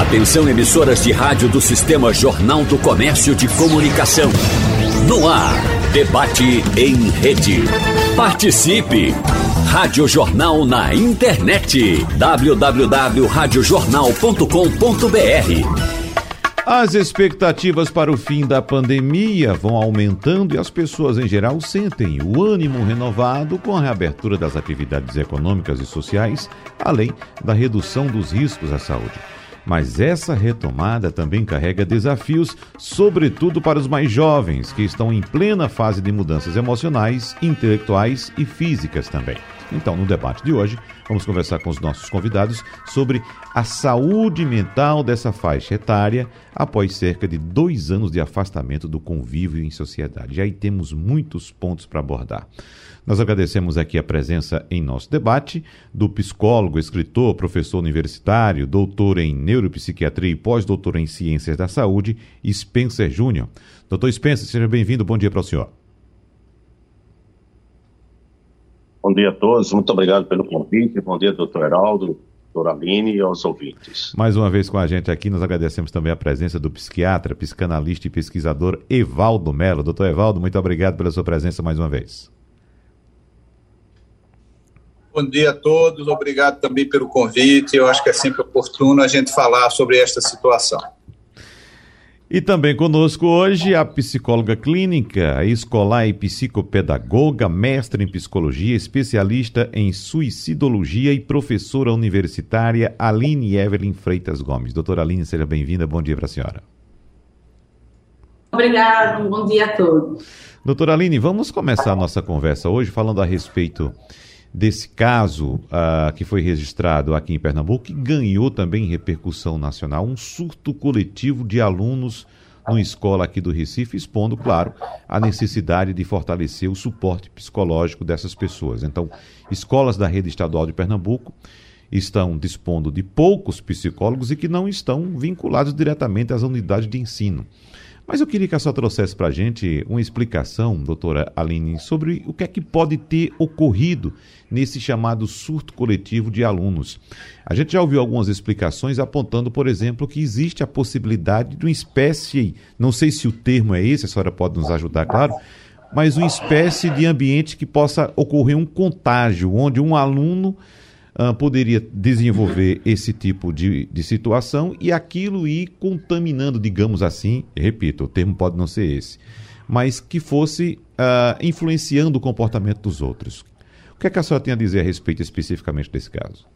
Atenção emissoras de rádio do Sistema Jornal do Comércio de Comunicação. No ar, debate em rede. Participe! Rádio Jornal na internet. www.radiojornal.com.br as expectativas para o fim da pandemia vão aumentando e as pessoas em geral sentem o ânimo renovado com a reabertura das atividades econômicas e sociais, além da redução dos riscos à saúde. Mas essa retomada também carrega desafios, sobretudo para os mais jovens, que estão em plena fase de mudanças emocionais, intelectuais e físicas também. Então, no debate de hoje, vamos conversar com os nossos convidados sobre a saúde mental dessa faixa etária após cerca de dois anos de afastamento do convívio em sociedade. E aí temos muitos pontos para abordar. Nós agradecemos aqui a presença em nosso debate do psicólogo, escritor, professor universitário, doutor em neuropsiquiatria e pós-doutor em ciências da saúde, Spencer Júnior. Doutor Spencer, seja bem-vindo. Bom dia para o senhor. Bom dia a todos, muito obrigado pelo convite. Bom dia, doutor Heraldo, doutora Aline e aos ouvintes. Mais uma vez com a gente aqui, nós agradecemos também a presença do psiquiatra, psicanalista e pesquisador Evaldo Melo. Doutor Evaldo, muito obrigado pela sua presença mais uma vez. Bom dia a todos, obrigado também pelo convite. Eu acho que é sempre oportuno a gente falar sobre esta situação. E também conosco hoje a psicóloga clínica, escolar e psicopedagoga, mestre em psicologia, especialista em suicidologia e professora universitária Aline Evelyn Freitas Gomes. Doutora Aline, seja bem-vinda. Bom dia para a senhora. Obrigada, um bom dia a todos. Doutora Aline, vamos começar a nossa conversa hoje falando a respeito desse caso uh, que foi registrado aqui em Pernambuco, que ganhou também repercussão nacional, um surto coletivo de alunos numa escola aqui do Recife, expondo, claro, a necessidade de fortalecer o suporte psicológico dessas pessoas. Então, escolas da rede estadual de Pernambuco estão dispondo de poucos psicólogos e que não estão vinculados diretamente às unidades de ensino. Mas eu queria que a senhora trouxesse para a gente uma explicação, doutora Aline, sobre o que é que pode ter ocorrido nesse chamado surto coletivo de alunos. A gente já ouviu algumas explicações apontando, por exemplo, que existe a possibilidade de uma espécie, não sei se o termo é esse, a senhora pode nos ajudar, claro, mas uma espécie de ambiente que possa ocorrer um contágio, onde um aluno uh, poderia desenvolver esse tipo de, de situação e aquilo ir contaminando, digamos assim, repito, o termo pode não ser esse, mas que fosse uh, influenciando o comportamento dos outros. O que é que a senhora tem a dizer a respeito especificamente desse caso?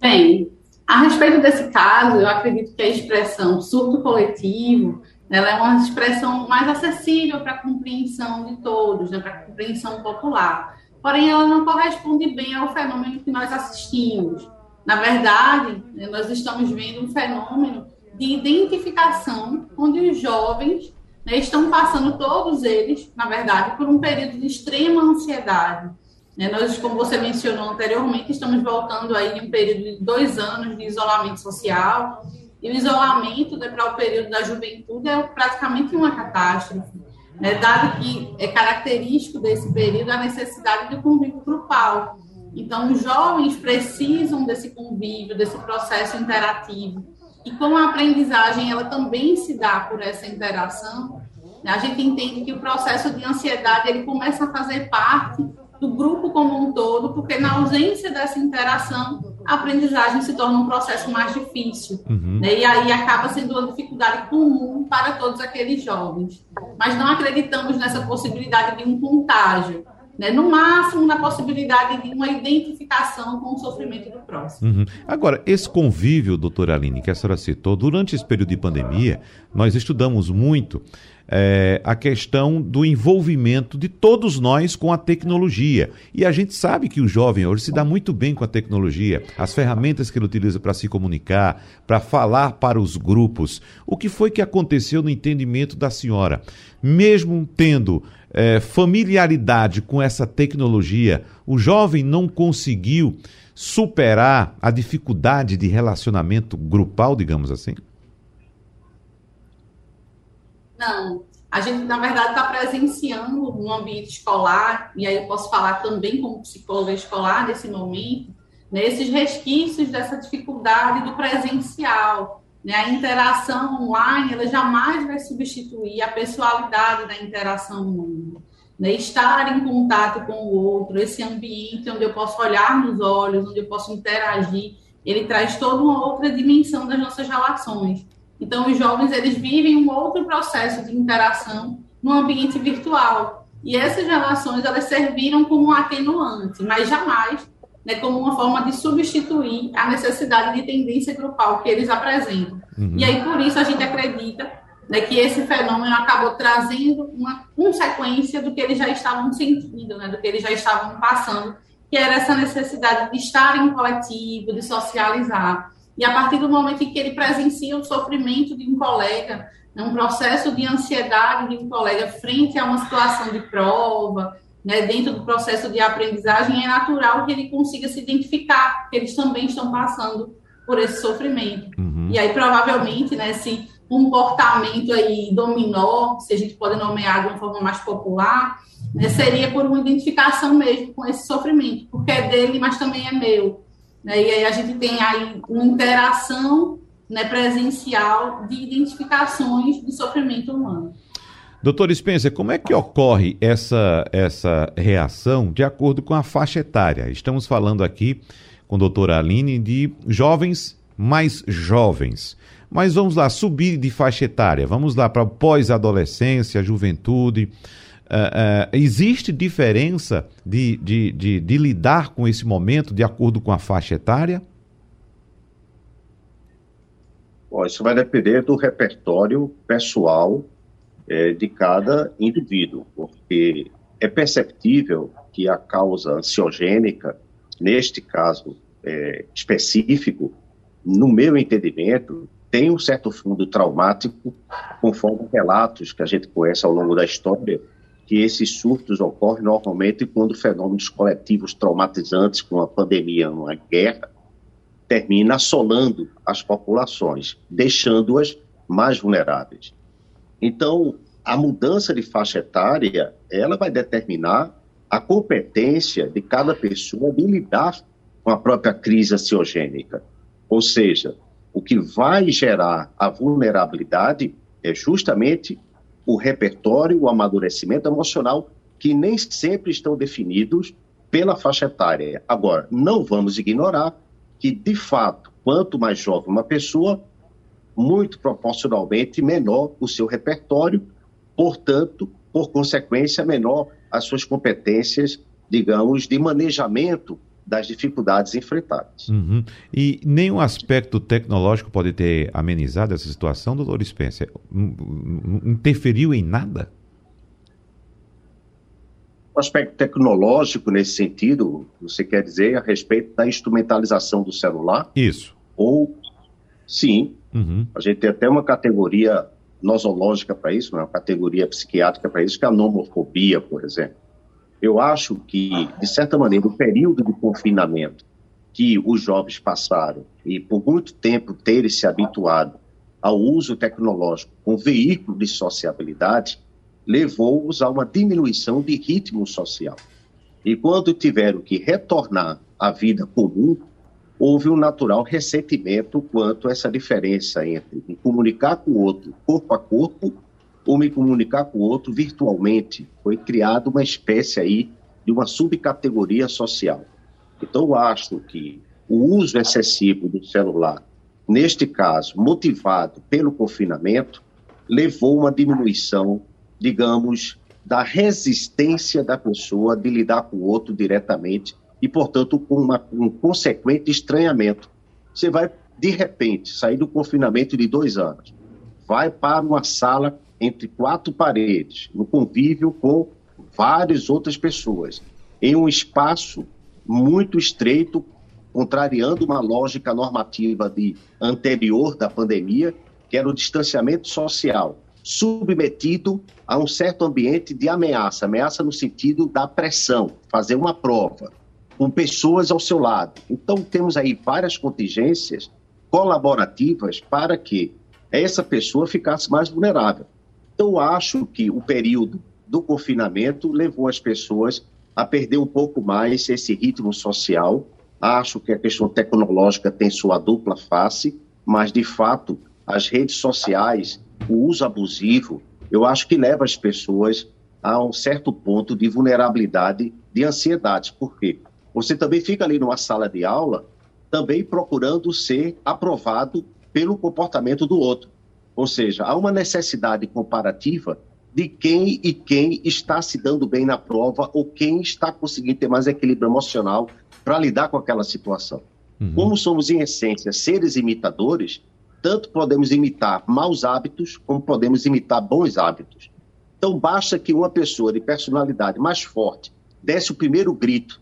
Bem, a respeito desse caso, eu acredito que a expressão surto coletivo ela é uma expressão mais acessível para a compreensão de todos, né, para a compreensão popular porém ela não corresponde bem ao fenômeno que nós assistimos. Na verdade, nós estamos vendo um fenômeno de identificação, onde os jovens né, estão passando, todos eles, na verdade, por um período de extrema ansiedade. Né, nós, como você mencionou anteriormente, estamos voltando aí um período de dois anos de isolamento social, e o isolamento né, para o período da juventude é praticamente uma catástrofe né, dado que é característico desse período a necessidade do convívio grupal. Então, os jovens precisam desse convívio, desse processo interativo. E como a aprendizagem ela também se dá por essa interação, a gente entende que o processo de ansiedade ele começa a fazer parte do grupo como um todo, porque na ausência dessa interação, a aprendizagem se torna um processo mais difícil. Uhum. Né? E aí acaba sendo uma dificuldade comum para todos aqueles jovens. Mas não acreditamos nessa possibilidade de um contágio. Né? No máximo, na possibilidade de uma identificação com o sofrimento do próximo. Uhum. Agora, esse convívio, doutora Aline, que a senhora citou, durante esse período de pandemia, nós estudamos muito é, a questão do envolvimento de todos nós com a tecnologia. E a gente sabe que o jovem hoje se dá muito bem com a tecnologia, as ferramentas que ele utiliza para se comunicar, para falar para os grupos. O que foi que aconteceu no entendimento da senhora? Mesmo tendo é, familiaridade com essa tecnologia, o jovem não conseguiu superar a dificuldade de relacionamento grupal, digamos assim? Não. A gente, na verdade, está presenciando no ambiente escolar, e aí eu posso falar também como psicóloga escolar nesse momento, nesses resquícios dessa dificuldade do presencial. Né? A interação online ela jamais vai substituir a pessoalidade da interação humana. Né? Estar em contato com o outro, esse ambiente onde eu posso olhar nos olhos, onde eu posso interagir, ele traz toda uma outra dimensão das nossas relações. Então, os jovens eles vivem um outro processo de interação no ambiente virtual. E essas relações elas serviram como um atenuante, mas jamais né, como uma forma de substituir a necessidade de tendência grupal que eles apresentam. Uhum. E aí, por isso, a gente acredita né, que esse fenômeno acabou trazendo uma consequência do que eles já estavam sentindo, né, do que eles já estavam passando, que era essa necessidade de estar em coletivo, de socializar. E a partir do momento em que ele presencia o sofrimento de um colega, né, um processo de ansiedade de um colega frente a uma situação de prova, né, dentro do processo de aprendizagem, é natural que ele consiga se identificar, que eles também estão passando por esse sofrimento. Uhum. E aí, provavelmente, né, esse comportamento aí dominó, se a gente pode nomear de uma forma mais popular, né, seria por uma identificação mesmo com esse sofrimento, porque é dele, mas também é meu. Né, e aí a gente tem aí uma interação né, presencial de identificações de sofrimento humano. Doutor Spencer, como é que ocorre essa, essa reação de acordo com a faixa etária? Estamos falando aqui com a doutora Aline de jovens mais jovens. Mas vamos lá, subir de faixa etária, vamos lá para pós-adolescência, juventude. Uh, uh, existe diferença de, de, de, de lidar com esse momento de acordo com a faixa etária? Bom, isso vai depender do repertório pessoal é, de cada indivíduo, porque é perceptível que a causa ansiogênica, neste caso é, específico, no meu entendimento, tem um certo fundo traumático, conforme relatos que a gente conhece ao longo da história, que esses surtos ocorrem normalmente quando fenômenos coletivos traumatizantes, como a pandemia, uma guerra, termina assolando as populações, deixando-as mais vulneráveis. Então, a mudança de faixa etária, ela vai determinar a competência de cada pessoa de lidar com a própria crise ansiogênica. Ou seja, o que vai gerar a vulnerabilidade é justamente o repertório, o amadurecimento emocional, que nem sempre estão definidos pela faixa etária. Agora, não vamos ignorar que, de fato, quanto mais jovem uma pessoa, muito proporcionalmente menor o seu repertório, portanto, por consequência, menor as suas competências, digamos, de manejamento das dificuldades enfrentadas. Uhum. E nenhum aspecto tecnológico pode ter amenizado essa situação, doutor Spencer? Interferiu em nada? O aspecto tecnológico, nesse sentido, você quer dizer a respeito da instrumentalização do celular? Isso. Ou, sim, Uhum. A gente tem até uma categoria nosológica para isso, né? uma categoria psiquiátrica para isso, que é a nomofobia, por exemplo. Eu acho que, de certa maneira, o período de confinamento que os jovens passaram e por muito tempo terem se habituado ao uso tecnológico como veículo de sociabilidade, levou-os a uma diminuição de ritmo social. E quando tiveram que retornar à vida comum, houve um natural ressentimento quanto a essa diferença entre me comunicar com o outro corpo a corpo ou me comunicar com o outro virtualmente. Foi criada uma espécie aí de uma subcategoria social. Então, eu acho que o uso excessivo do celular, neste caso, motivado pelo confinamento, levou uma diminuição, digamos, da resistência da pessoa de lidar com o outro diretamente e, portanto, com uma, um consequente estranhamento. Você vai, de repente, sair do confinamento de dois anos, vai para uma sala entre quatro paredes, no convívio com várias outras pessoas, em um espaço muito estreito, contrariando uma lógica normativa de anterior da pandemia, que era o distanciamento social, submetido a um certo ambiente de ameaça, ameaça no sentido da pressão, fazer uma prova, com pessoas ao seu lado. Então, temos aí várias contingências colaborativas para que essa pessoa ficasse mais vulnerável. Então, acho que o período do confinamento levou as pessoas a perder um pouco mais esse ritmo social Acho que a questão tecnológica tem sua dupla face, mas, de fato, as redes sociais, o uso abusivo, eu acho que leva as pessoas a um certo ponto de vulnerabilidade, de ansiedade. Por quê? Você também fica ali numa sala de aula, também procurando ser aprovado pelo comportamento do outro. Ou seja, há uma necessidade comparativa de quem e quem está se dando bem na prova ou quem está conseguindo ter mais equilíbrio emocional para lidar com aquela situação. Uhum. Como somos, em essência, seres imitadores, tanto podemos imitar maus hábitos como podemos imitar bons hábitos. Então, basta que uma pessoa de personalidade mais forte desse o primeiro grito,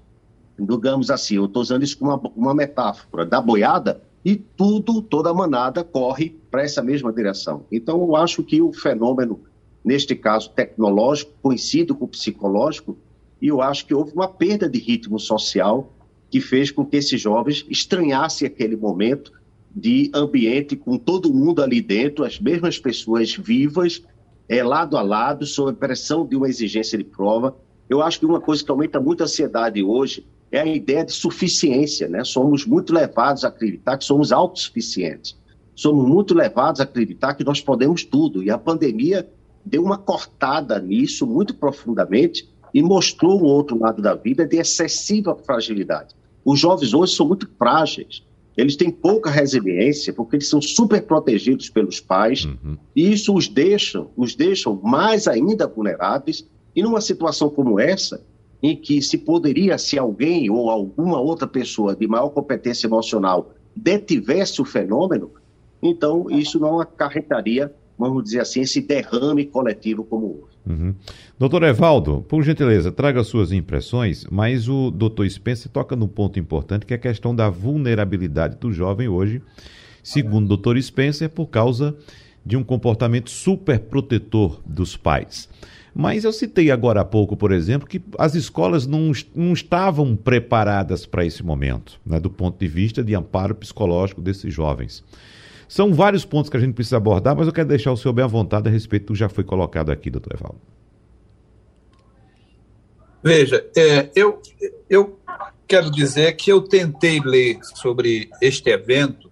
digamos assim, eu estou usando isso como uma, uma metáfora, da boiada, e tudo, toda a manada corre para essa mesma direção. Então, eu acho que o fenômeno, neste caso tecnológico, coincide com o psicológico, e eu acho que houve uma perda de ritmo social que fez com que esses jovens estranhassem aquele momento de ambiente com todo mundo ali dentro, as mesmas pessoas vivas, é, lado a lado, sob a pressão de uma exigência de prova. Eu acho que uma coisa que aumenta muito a ansiedade hoje é a ideia de suficiência, né? Somos muito levados a acreditar que somos autossuficientes. Somos muito levados a acreditar que nós podemos tudo. E a pandemia deu uma cortada nisso muito profundamente e mostrou um outro lado da vida de excessiva fragilidade. Os jovens hoje são muito frágeis. Eles têm pouca resiliência porque eles são super protegidos pelos pais uhum. e isso os deixa, os deixam mais ainda vulneráveis. E numa situação como essa, em que se poderia, se alguém ou alguma outra pessoa de maior competência emocional detivesse o fenômeno, então isso não acarretaria vamos dizer assim, esse derrame coletivo como houve. Uhum. Doutor Evaldo, por gentileza, traga suas impressões, mas o doutor Spencer toca num ponto importante que é a questão da vulnerabilidade do jovem hoje, segundo o doutor Spencer, por causa de um comportamento super protetor dos pais. Mas eu citei agora há pouco, por exemplo, que as escolas não, não estavam preparadas para esse momento, né, do ponto de vista de amparo psicológico desses jovens. São vários pontos que a gente precisa abordar, mas eu quero deixar o senhor bem à vontade a respeito do que já foi colocado aqui, doutor Evaldo. Veja, é, eu, eu quero dizer que eu tentei ler sobre este evento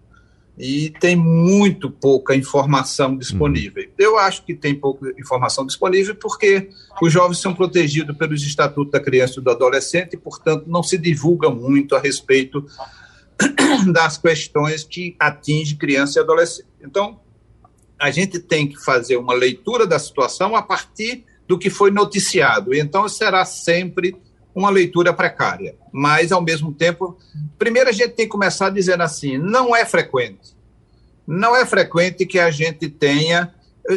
e tem muito pouca informação disponível. Uhum. Eu acho que tem pouca informação disponível porque os jovens são protegidos pelos estatutos da criança e do adolescente e, portanto, não se divulga muito a respeito das questões que atingem criança e adolescente. Então, a gente tem que fazer uma leitura da situação a partir do que foi noticiado. Então, será sempre uma leitura precária. Mas, ao mesmo tempo, primeiro a gente tem que começar dizendo assim: não é frequente. Não é frequente que a gente tenha.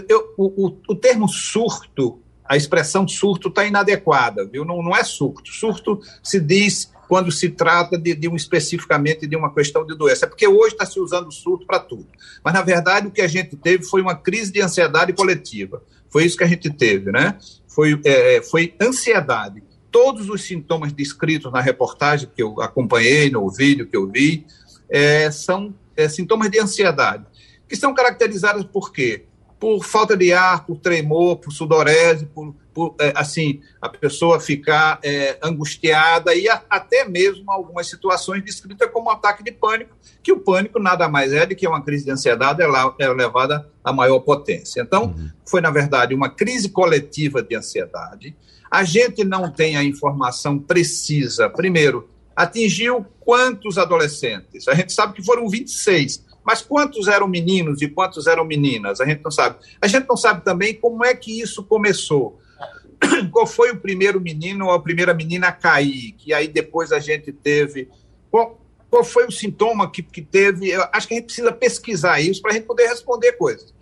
Eu, o, o, o termo surto, a expressão surto está inadequada, viu? Não, não é surto. Surto se diz quando se trata de, de um especificamente de uma questão de doença. É porque hoje está se usando surto para tudo. Mas, na verdade, o que a gente teve foi uma crise de ansiedade coletiva. Foi isso que a gente teve, né? Foi, é, foi ansiedade. Todos os sintomas descritos na reportagem que eu acompanhei, no vídeo que eu vi, é, são é, sintomas de ansiedade, que são caracterizados por quê? Por falta de ar, por tremor, por sudorese, por por, é, assim, a pessoa ficar é, angustiada e a, até mesmo algumas situações descritas como ataque de pânico, que o pânico nada mais é do que uma crise de ansiedade elevada à maior potência. Então, uhum. foi, na verdade, uma crise coletiva de ansiedade. A gente não tem a informação precisa. Primeiro, atingiu quantos adolescentes? A gente sabe que foram 26. Mas quantos eram meninos e quantos eram meninas? A gente não sabe. A gente não sabe também como é que isso começou. qual foi o primeiro menino ou a primeira menina a cair, que aí depois a gente teve. Qual, qual foi o sintoma que, que teve? Eu acho que a gente precisa pesquisar isso para a gente poder responder coisas.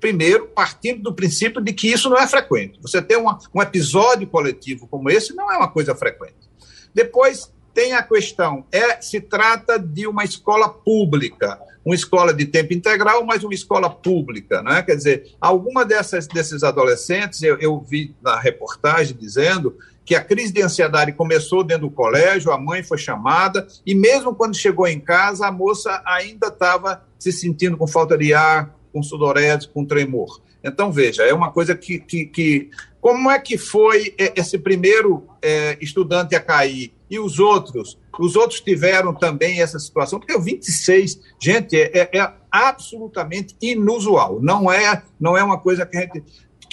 Primeiro, partindo do princípio de que isso não é frequente. Você ter uma, um episódio coletivo como esse não é uma coisa frequente. Depois, tem a questão, é se trata de uma escola pública uma escola de tempo integral, mas uma escola pública, né? Quer dizer, alguma dessas desses adolescentes, eu, eu vi na reportagem dizendo que a crise de ansiedade começou dentro do colégio, a mãe foi chamada, e mesmo quando chegou em casa, a moça ainda estava se sentindo com falta de ar, com sudorese, com tremor. Então, veja, é uma coisa que. que, que como é que foi esse primeiro é, estudante a cair? e os outros? Os outros tiveram também essa situação, porque o 26, gente, é, é, é absolutamente inusual. Não é, não é uma coisa que a gente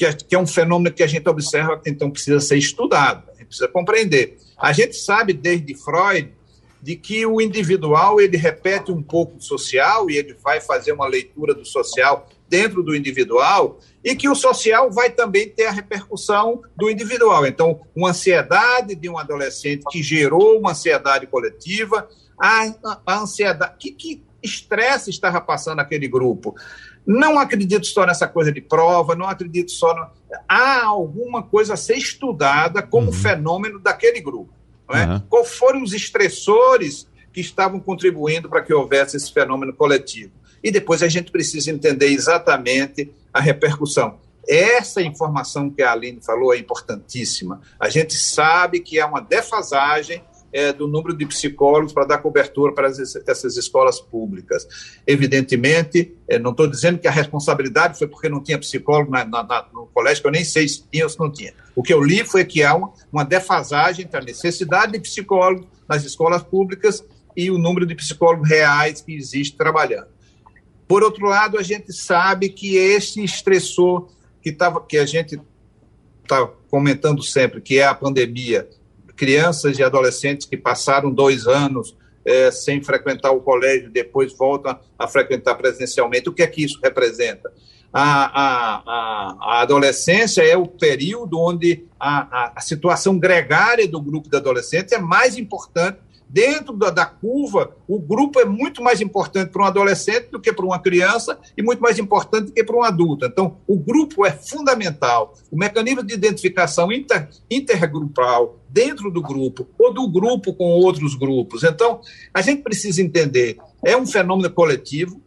é, que é um fenômeno que a gente observa, então precisa ser estudado, a gente precisa compreender. A gente sabe desde Freud de que o individual ele repete um pouco do social e ele vai fazer uma leitura do social dentro do individual e que o social vai também ter a repercussão do individual. Então, uma ansiedade de um adolescente que gerou uma ansiedade coletiva, a, a ansiedade, que, que estresse estava passando aquele grupo? Não acredito só nessa coisa de prova, não acredito só. No... Há alguma coisa a ser estudada como uhum. fenômeno daquele grupo. É? Uhum. Qual foram os estressores que estavam contribuindo para que houvesse esse fenômeno coletivo? E depois a gente precisa entender exatamente a repercussão. Essa informação que a Aline falou é importantíssima. A gente sabe que há uma defasagem é, do número de psicólogos para dar cobertura para essas escolas públicas. Evidentemente, é, não estou dizendo que a responsabilidade foi porque não tinha psicólogo na, na, no colégio, que eu nem sei se tinha ou se não tinha. O que eu li foi que há uma, uma defasagem entre a necessidade de psicólogos nas escolas públicas e o número de psicólogos reais que existe trabalhando. Por outro lado, a gente sabe que esse estressor que, tava, que a gente está comentando sempre, que é a pandemia, crianças e adolescentes que passaram dois anos é, sem frequentar o colégio, depois voltam a frequentar presencialmente. O que é que isso representa? A, a, a, adolescência é o período onde a, a, a situação gregária do grupo de adolescentes é mais importante dentro da, da, curva, o grupo é muito mais importante para um adolescente do que para uma criança e muito mais importante do que para um adulto. Então, o grupo é fundamental. O mecanismo de identificação inter, intergrupal dentro do grupo ou do grupo com outros grupos. Então, a gente precisa entender, é um fenômeno coletivo,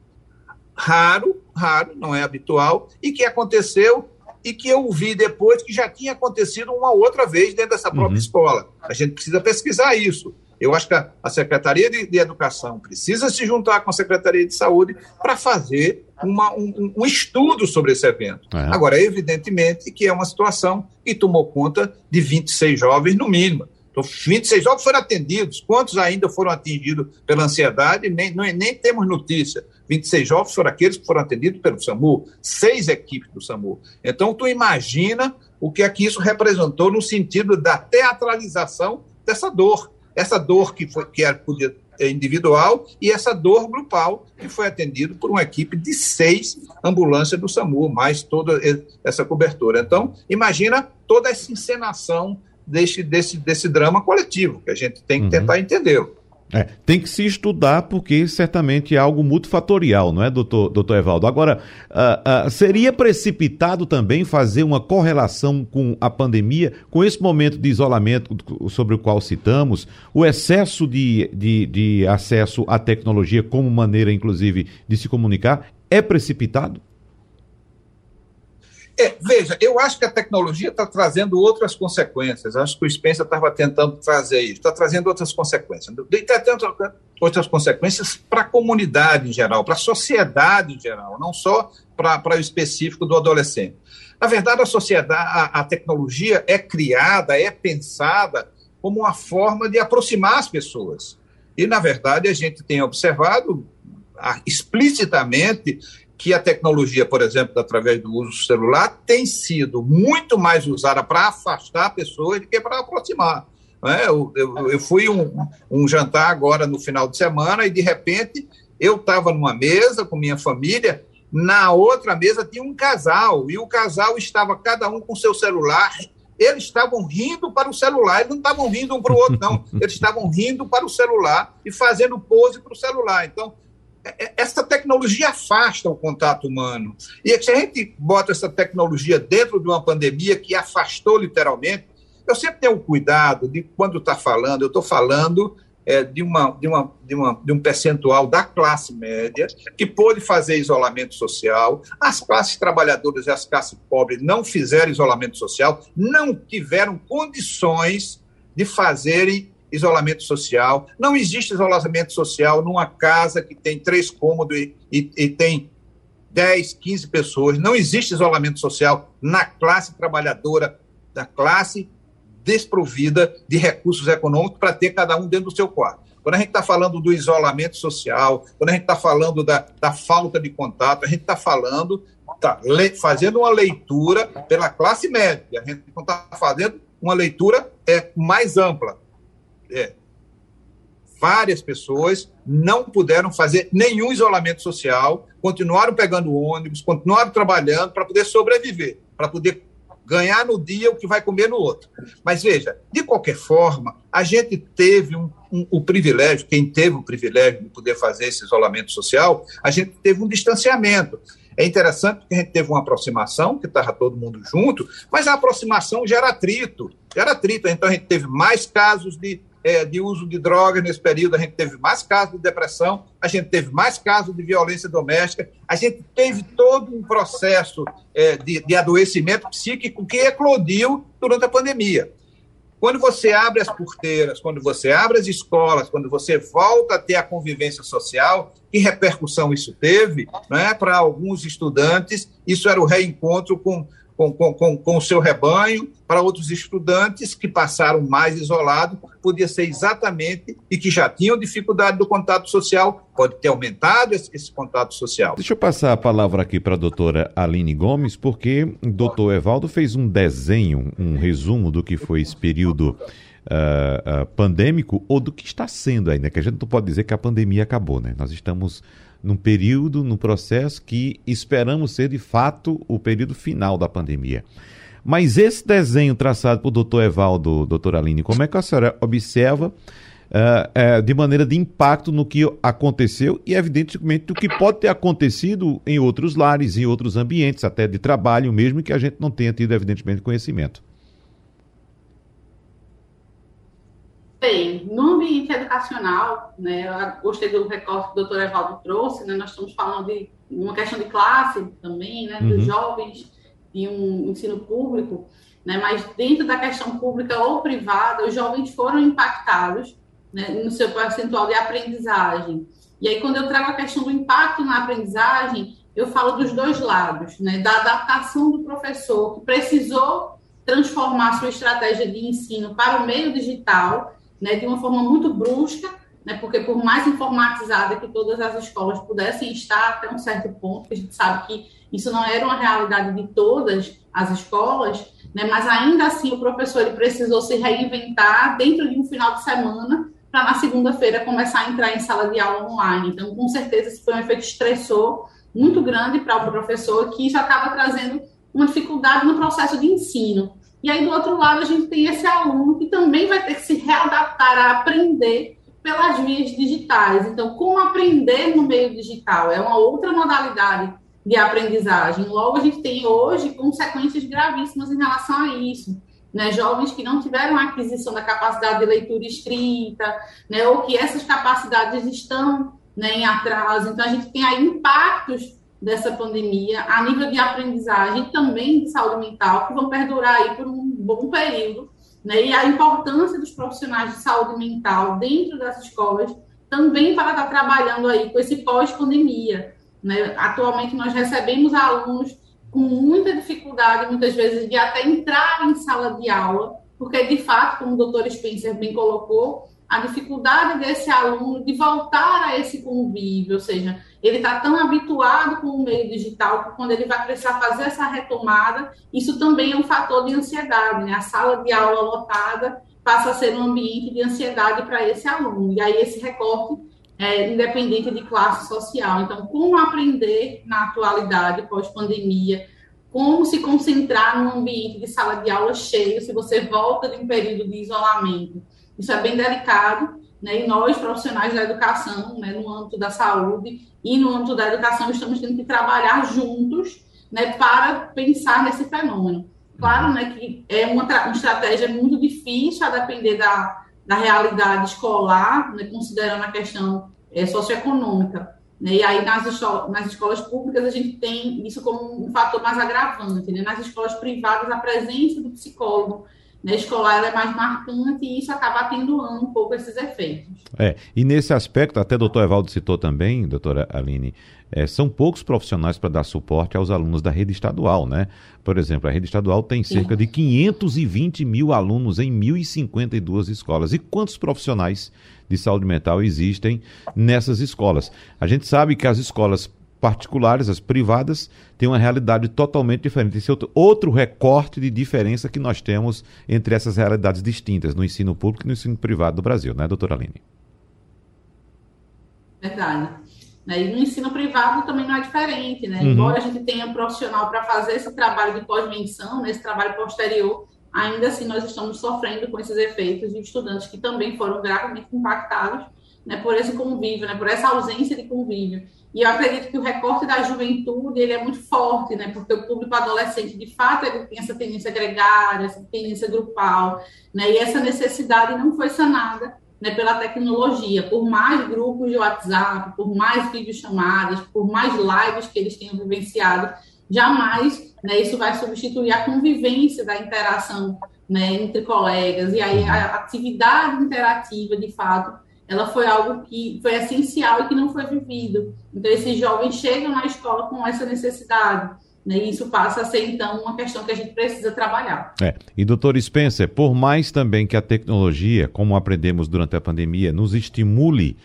raro, raro, não é habitual, e que aconteceu e que eu vi depois que já tinha acontecido uma outra vez dentro dessa própria uhum. escola. A gente precisa pesquisar isso. Eu acho que a, Secretaria de, de, Educação precisa se juntar com a Secretaria de Saúde para fazer uma, um, um, estudo sobre esse evento. É. Agora, evidentemente que é uma situação que tomou conta de 26 jovens, no mínimo. Então, 26 jovens foram atendidos. Quantos ainda foram atingidos pela ansiedade? Nem, nem, nem temos notícia. 26 jovens foram aqueles que foram atendidos pelo SAMU, seis equipes do SAMU. Então, tu imagina o que é que isso representou no sentido da teatralização dessa dor essa dor que, foi, que era, podia individual e essa dor grupal que foi atendido por uma equipe de seis ambulâncias do SAMU, mais toda essa cobertura. Então, imagina toda essa encenação desse, desse, desse drama coletivo, que a gente tem que uhum. tentar entender. É, tem que se estudar porque certamente é algo multifatorial, não é, doutor, doutor Evaldo? Agora, uh, uh, seria precipitado também fazer uma correlação com a pandemia, com esse momento de isolamento sobre o qual citamos, o excesso de, de, de acesso à tecnologia como maneira, inclusive, de se comunicar, é precipitado? É, veja, eu acho que a tecnologia está trazendo outras consequências. Acho que o Spencer estava tentando trazer isso. Está trazendo outras consequências. Está tendo outras consequências para a comunidade em geral, para a sociedade em geral, não só para o específico do adolescente. Na verdade, a sociedade, a, a tecnologia é criada, é pensada como uma forma de aproximar as pessoas. E, na verdade, a gente tem observado ah, explicitamente que a tecnologia, por exemplo, através do uso do celular, tem sido muito mais usada para afastar pessoas do que para aproximar. É? Eu, eu, eu, fui um, um jantar agora no final de semana e, de repente, eu estava numa mesa com minha família, na outra mesa tinha um casal, e o casal estava cada um com seu celular, eles estavam rindo para o celular, eles não estavam rindo um para o outro, não. Eles estavam rindo para o celular e fazendo pose para o celular. Então, essa tecnologia afasta o contato humano. E se a gente bota essa tecnologia dentro de uma pandemia que afastou literalmente, eu sempre tenho cuidado de quando está falando, eu estou falando é, de, uma, de, uma, de, uma, de um percentual da classe média que pôde fazer isolamento social. As classes trabalhadoras e as classes pobres não fizeram isolamento social, não tiveram condições de fazerem isolamento social. Não existe isolamento social numa casa que tem três cômodos e, e, e tem 10, 15 pessoas. Não existe isolamento social na classe trabalhadora, da classe desprovida de recursos econômicos para ter cada um dentro do seu quarto. Quando a gente está falando do isolamento social, quando a gente está falando da, da falta de contato, a gente está falando, tá, le, fazendo uma leitura pela classe média, a gente está fazendo uma leitura é, mais ampla. É, várias pessoas não puderam fazer nenhum isolamento social, continuaram pegando ônibus, continuaram trabalhando para poder sobreviver, para poder ganhar no dia o que vai comer no outro. Mas veja, de qualquer forma, a gente teve um, um, o privilégio, quem teve o privilégio de poder fazer esse isolamento social, a gente teve um distanciamento. É interessante porque a gente teve uma aproximação, que estava todo mundo junto, mas a aproximação gera atrito, gera atrito. Então a gente teve mais casos de é, de uso de drogas nesse período, a gente teve mais casos de depressão, a gente teve mais casos de violência doméstica, a gente teve todo um processo é, de, de adoecimento psíquico que eclodiu durante a pandemia. Quando você abre as porteiras, quando você abre as escolas, quando você volta a ter a convivência social, que repercussão isso teve né, para alguns estudantes? Isso era o reencontro com com, com, com, o seu rebanho, para outros estudantes que passaram mais isolados, podia ser exatamente e que já tinham dificuldade do contato social, pode ter aumentado esse, esse contato social. Deixa eu passar a palavra aqui para a doutora Aline Gomes, porque o doutor Evaldo fez um desenho, um resumo do que foi esse período uh, uh, pandêmico ou do que está sendo ainda, que a gente não pode dizer que a pandemia acabou, né? Nós estamos num período, num processo que esperamos ser de fato o período final da pandemia. Mas esse desenho traçado por doutor Evaldo, doutora Aline, como é que a senhora observa uh, uh, de maneira de impacto no que aconteceu e, evidentemente, o que pode ter acontecido em outros lares, em outros ambientes, até de trabalho mesmo, que a gente não tenha tido, evidentemente, conhecimento? Bem, no ambiente educacional, né, eu gostei do recorte que o doutor Evaldo trouxe, né, nós estamos falando de uma questão de classe também, né, dos uhum. jovens de um ensino público, né, mas dentro da questão pública ou privada, os jovens foram impactados né, no seu percentual de aprendizagem. E aí, quando eu trago a questão do impacto na aprendizagem, eu falo dos dois lados, né, da adaptação do professor, que precisou transformar sua estratégia de ensino para o meio digital, né, de uma forma muito brusca, né, porque por mais informatizada que todas as escolas pudessem estar até um certo ponto, a gente sabe que isso não era uma realidade de todas as escolas, né, mas ainda assim o professor ele precisou se reinventar dentro de um final de semana para na segunda-feira começar a entrar em sala de aula online. Então, com certeza, isso foi um efeito estressor muito grande para o professor, que isso acaba trazendo uma dificuldade no processo de ensino. E aí, do outro lado, a gente tem esse aluno que também vai ter que se readaptar a aprender pelas vias digitais. Então, como aprender no meio digital? É uma outra modalidade de aprendizagem. Logo, a gente tem hoje consequências gravíssimas em relação a isso. Né, jovens que não tiveram aquisição da capacidade de leitura escrita, né, ou que essas capacidades estão né, em atraso. Então, a gente tem aí impactos dessa pandemia, a nível de aprendizagem também de saúde mental, que vão perdurar aí por um bom período, né? E a importância dos profissionais de saúde mental dentro das escolas também para estar trabalhando aí com esse pós-pandemia, né? Atualmente nós recebemos alunos com muita dificuldade, muitas vezes, de até entrar em sala de aula, porque de fato, como o doutor Spencer bem colocou, a dificuldade desse aluno de voltar a esse convívio, ou seja, ele está tão habituado com o meio digital que quando ele vai precisar fazer essa retomada, isso também é um fator de ansiedade, né? A sala de aula lotada passa a ser um ambiente de ansiedade para esse aluno. E aí esse recorte é independente de classe social. Então, como aprender na atualidade pós-pandemia? Como se concentrar num ambiente de sala de aula cheio se você volta de um período de isolamento? Isso é bem delicado, né? E nós, profissionais da educação, né, no âmbito da saúde e no âmbito da educação, estamos tendo que trabalhar juntos, né, para pensar nesse fenômeno. Claro, né, que é uma, uma estratégia muito difícil a depender da, da realidade escolar, né, considerando a questão é, socioeconômica. Né? E aí, nas, escolas, nas escolas públicas, a gente tem isso como um fator mais agravante. Né? Nas escolas privadas, a presença do psicólogo na escolar é mais marcante e isso acaba atenuando um pouco esses efeitos. É, e nesse aspecto, até o doutor Evaldo citou também, doutora Aline, é, são poucos profissionais para dar suporte aos alunos da rede estadual, né? Por exemplo, a rede estadual tem cerca Sim. de 520 mil alunos em 1.052 escolas. E quantos profissionais de saúde mental existem nessas escolas? A gente sabe que as escolas particulares, as privadas, têm uma realidade totalmente diferente. Esse é outro, outro recorte de diferença que nós temos entre essas realidades distintas no ensino público e no ensino privado do Brasil, né, doutora Aline? Verdade. Né, e no ensino privado também não é diferente, né? Uhum. Embora a gente tenha um profissional para fazer esse trabalho de pós-menção, né, esse trabalho posterior, ainda assim nós estamos sofrendo com esses efeitos de estudantes que também foram gravemente impactados né, por esse convívio, né, por essa ausência de convívio. E eu acredito que o recorte da juventude ele é muito forte, né? Porque o público adolescente, de fato, ele tem essa tendência gregária, essa tendência grupal, né? E essa necessidade não foi sanada né, pela tecnologia. Por mais grupos de WhatsApp, por mais videochamadas, por mais lives que eles tenham vivenciado, jamais né, isso vai substituir a convivência da interação né, entre colegas. E aí a atividade interativa, de fato, ela foi algo que foi essencial e que não foi vivido. Então, esses jovens chegam na escola com essa necessidade. Né, e isso passa a ser, então, uma questão que a gente precisa trabalhar. É. E, doutor Spencer, por mais também que a tecnologia, como aprendemos durante a pandemia, nos estimule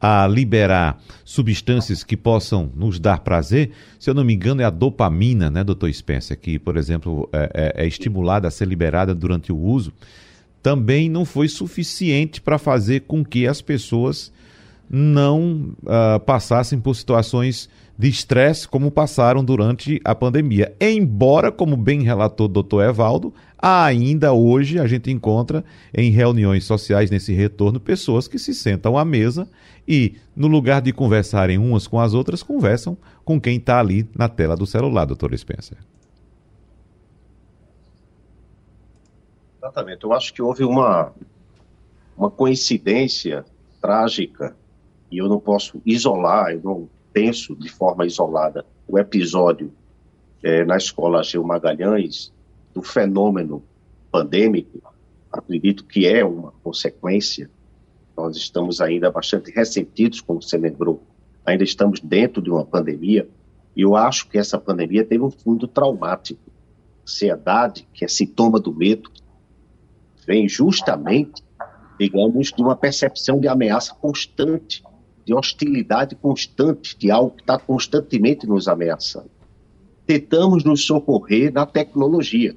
a liberar substâncias que possam nos dar prazer, se eu não me engano, é a dopamina, né, doutor Spencer, que, por exemplo, é, é, é estimulada a ser liberada durante o uso também não foi suficiente para fazer com que as pessoas não uh, passassem por situações de estresse como passaram durante a pandemia. Embora, como bem relatou o doutor Evaldo, ainda hoje a gente encontra em reuniões sociais nesse retorno pessoas que se sentam à mesa e, no lugar de conversarem umas com as outras, conversam com quem está ali na tela do celular, doutor Spencer. Exatamente. Eu acho que houve uma, uma coincidência trágica, e eu não posso isolar, eu não penso de forma isolada o episódio é, na escola Gil Magalhães do fenômeno pandêmico. Acredito que é uma consequência. Nós estamos ainda bastante ressentidos, como você lembrou, ainda estamos dentro de uma pandemia, e eu acho que essa pandemia teve um fundo traumático. Ansiedade, que é sintoma do medo, vem justamente, digamos, de uma percepção de ameaça constante, de hostilidade constante, de algo que está constantemente nos ameaçando. Tentamos nos socorrer na tecnologia,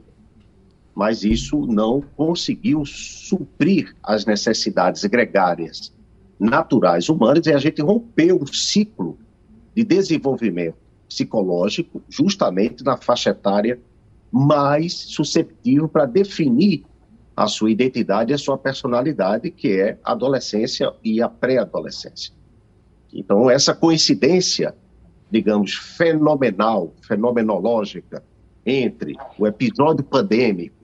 mas isso não conseguiu suprir as necessidades gregárias naturais humanas e a gente rompeu o ciclo de desenvolvimento psicológico justamente na faixa etária mais susceptível para definir a sua identidade e a sua personalidade, que é a adolescência e a pré-adolescência. Então, essa coincidência, digamos, fenomenal, fenomenológica, entre o episódio pandêmico,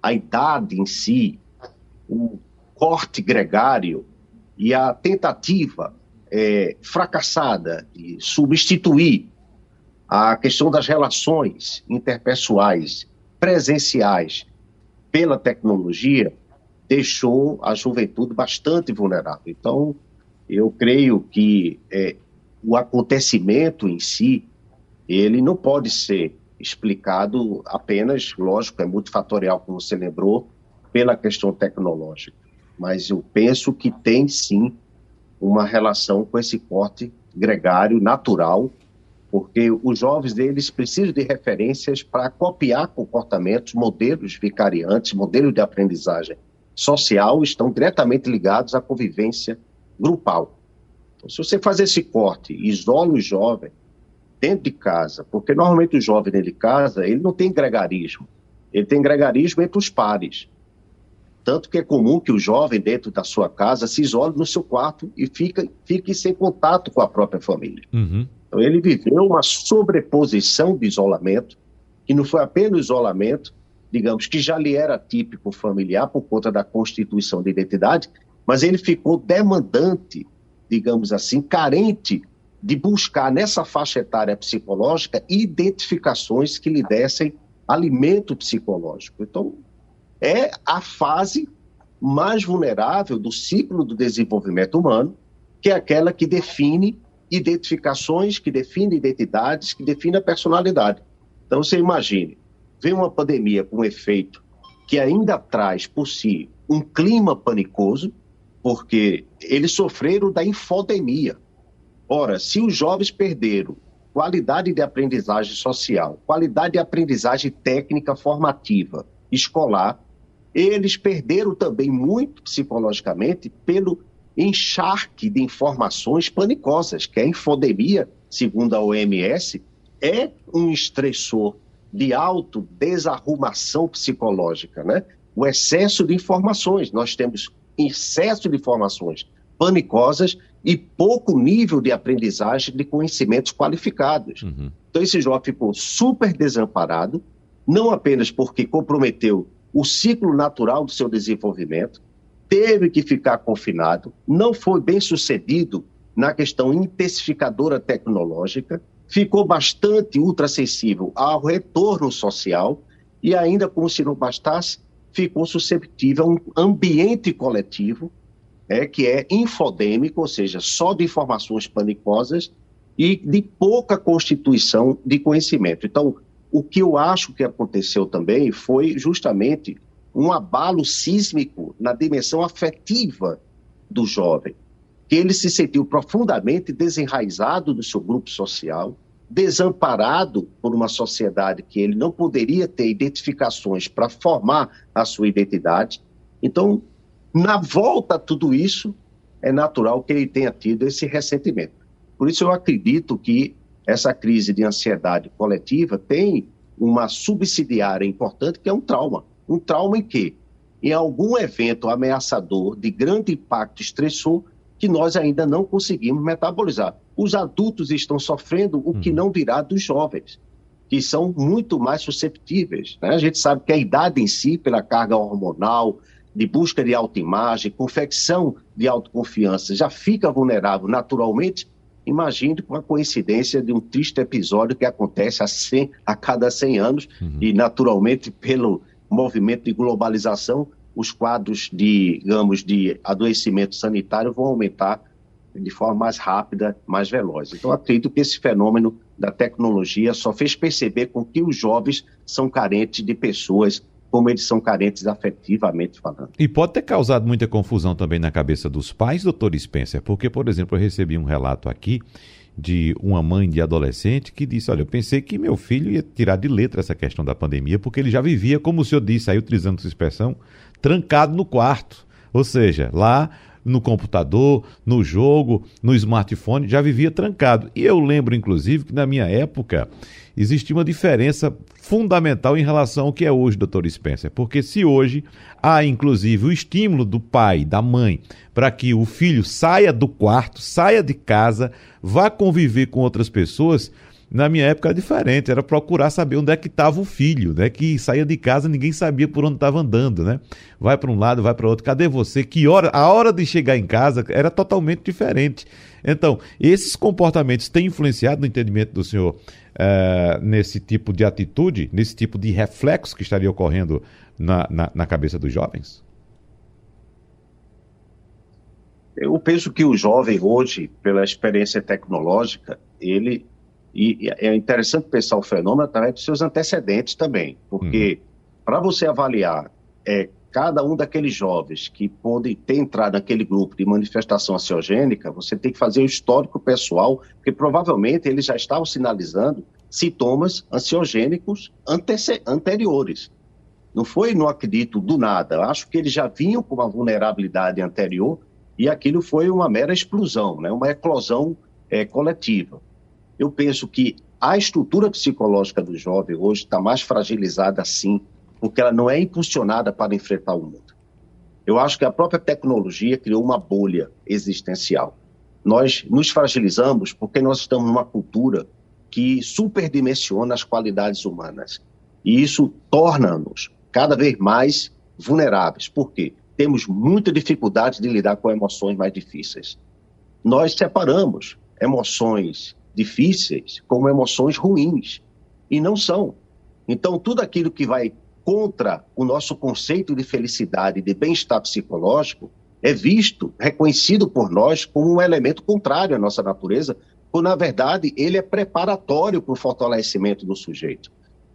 a idade em si, o corte gregário e a tentativa é, fracassada de substituir a questão das relações interpessoais presenciais pela tecnologia, deixou a juventude bastante vulnerável. Então, eu creio que é, o acontecimento em si, ele não pode ser explicado apenas, lógico, é multifatorial, como você lembrou, pela questão tecnológica. Mas eu penso que tem sim uma relação com esse corte gregário natural porque os jovens deles precisam de referências para copiar comportamentos, modelos vicariantes, modelos de aprendizagem social estão diretamente ligados à convivência grupal. Então, se você faz esse corte, isola o jovem dentro de casa, porque normalmente o jovem dentro de casa, ele não tem gregarismo, ele tem gregarismo entre os pares. Tanto que é comum que o jovem dentro da sua casa se isole no seu quarto e fica, fique sem contato com a própria família. Uhum. Então, ele viveu uma sobreposição de isolamento, que não foi apenas isolamento, digamos, que já lhe era típico familiar por conta da constituição de identidade, mas ele ficou demandante, digamos assim, carente de buscar nessa faixa etária psicológica identificações que lhe dessem alimento psicológico. Então, é a fase mais vulnerável do ciclo do desenvolvimento humano, que é aquela que define identificações, que define identidades, que define a personalidade. Então, você imagine, vem uma pandemia com um efeito que ainda traz por si um clima panicoso, porque eles sofreram da infodemia. Ora, se os jovens perderam qualidade de aprendizagem social, qualidade de aprendizagem técnica formativa, escolar, eles perderam também muito psicologicamente pelo encharque de informações panicosas, que a infodemia, segundo a OMS, é um estressor de alto desarrumação psicológica, né? O excesso de informações. Nós temos excesso de informações panicosas e pouco nível de aprendizagem de conhecimentos qualificados. Uhum. Então, esse jovem ficou super desamparado, não apenas porque comprometeu o ciclo natural do seu desenvolvimento, teve que ficar confinado, não foi bem sucedido na questão intensificadora tecnológica, ficou bastante ultrassensível ao retorno social e ainda como se não bastasse, ficou susceptível a um ambiente coletivo é, que é infodêmico, ou seja, só de informações panicosas e de pouca constituição de conhecimento. Então, o que eu acho que aconteceu também foi justamente um abalo sísmico na dimensão afetiva do jovem, que ele se sentiu profundamente desenraizado do seu grupo social, desamparado por uma sociedade que ele não poderia ter identificações para formar a sua identidade. Então, na volta a tudo isso, é natural que ele tenha tido esse ressentimento. Por isso, eu acredito que essa crise de ansiedade coletiva tem uma subsidiária importante, que é um trauma. Um trauma em que? Em algum evento ameaçador de grande impacto estressor que nós ainda não conseguimos metabolizar. Os adultos estão sofrendo o que uhum. não virá dos jovens, que são muito mais susceptíveis. Né? A gente sabe que a idade em si, pela carga hormonal, de busca de autoimagem, confecção de autoconfiança, já fica vulnerável naturalmente, imagine com a coincidência de um triste episódio que acontece a, 100, a cada 100 anos uhum. e naturalmente pelo movimento de globalização, os quadros de, digamos, de adoecimento sanitário vão aumentar de forma mais rápida, mais veloz. Então, acredito que esse fenômeno da tecnologia só fez perceber com que os jovens são carentes de pessoas como eles são carentes afetivamente falando. E pode ter causado muita confusão também na cabeça dos pais, doutor Spencer, porque, por exemplo, eu recebi um relato aqui de uma mãe de adolescente que disse: Olha, eu pensei que meu filho ia tirar de letra essa questão da pandemia, porque ele já vivia, como o senhor disse, aí utilizando essa expressão, trancado no quarto. Ou seja, lá no computador, no jogo, no smartphone, já vivia trancado. E eu lembro, inclusive, que na minha época existia uma diferença fundamental em relação ao que é hoje, doutor Spencer. Porque se hoje há, inclusive, o estímulo do pai, da mãe, para que o filho saia do quarto, saia de casa, vá conviver com outras pessoas, na minha época era diferente, era procurar saber onde é que estava o filho, né? Que saía de casa, ninguém sabia por onde estava andando, né? Vai para um lado, vai para outro. Cadê você? Que hora? A hora de chegar em casa era totalmente diferente. Então, esses comportamentos têm influenciado no entendimento do senhor uh, nesse tipo de atitude, nesse tipo de reflexo que estaria ocorrendo na, na, na cabeça dos jovens? Eu penso que o jovem hoje, pela experiência tecnológica, ele e, é interessante pensar o fenômeno através dos seus antecedentes também, porque uhum. para você avaliar é, cada um daqueles jovens que podem ter entrado naquele grupo de manifestação ansiogênica, você tem que fazer o histórico pessoal, porque provavelmente eles já estavam sinalizando sintomas ansiogênicos anteriores. Não foi, não acredito, do nada. Acho que eles já vinham com uma vulnerabilidade anterior e aquilo foi uma mera explosão, né? uma eclosão é, coletiva eu penso que a estrutura psicológica do jovem hoje está mais fragilizada sim, porque ela não é impulsionada para enfrentar o mundo. Eu acho que a própria tecnologia criou uma bolha existencial. Nós nos fragilizamos porque nós estamos numa cultura que superdimensiona as qualidades humanas. E isso torna-nos cada vez mais vulneráveis. Por quê? Temos muita dificuldade de lidar com emoções mais difíceis. Nós separamos emoções difíceis como emoções ruins. E não são. Então, tudo aquilo que vai contra o nosso conceito de felicidade de bem-estar psicológico, é visto, reconhecido por nós como um elemento contrário à nossa natureza, quando, na verdade, ele é preparatório para o fortalecimento do sujeito.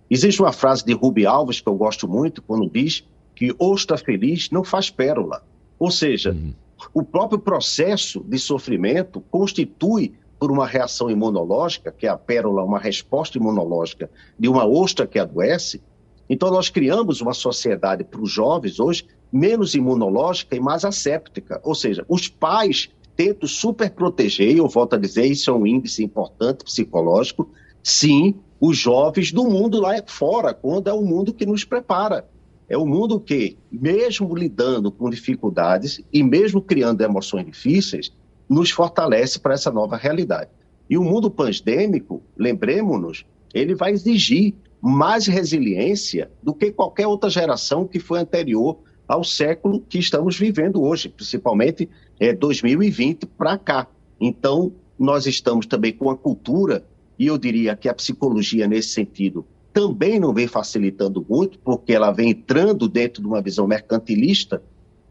Existe uma frase de Rubi Alves que eu gosto muito, quando diz que ostra feliz não faz pérola. Ou seja, uhum. o próprio processo de sofrimento constitui por uma reação imunológica, que é a pérola, uma resposta imunológica de uma ostra que adoece. Então, nós criamos uma sociedade para os jovens hoje menos imunológica e mais asséptica. Ou seja, os pais tentam super proteger, e eu volto a dizer, isso é um índice importante psicológico, sim, os jovens do mundo lá fora, quando é o mundo que nos prepara. É o mundo que, mesmo lidando com dificuldades e mesmo criando emoções difíceis, nos fortalece para essa nova realidade. E o mundo pandêmico, lembremos-nos, ele vai exigir mais resiliência do que qualquer outra geração que foi anterior ao século que estamos vivendo hoje, principalmente é, 2020 para cá. Então, nós estamos também com a cultura, e eu diria que a psicologia, nesse sentido, também não vem facilitando muito, porque ela vem entrando dentro de uma visão mercantilista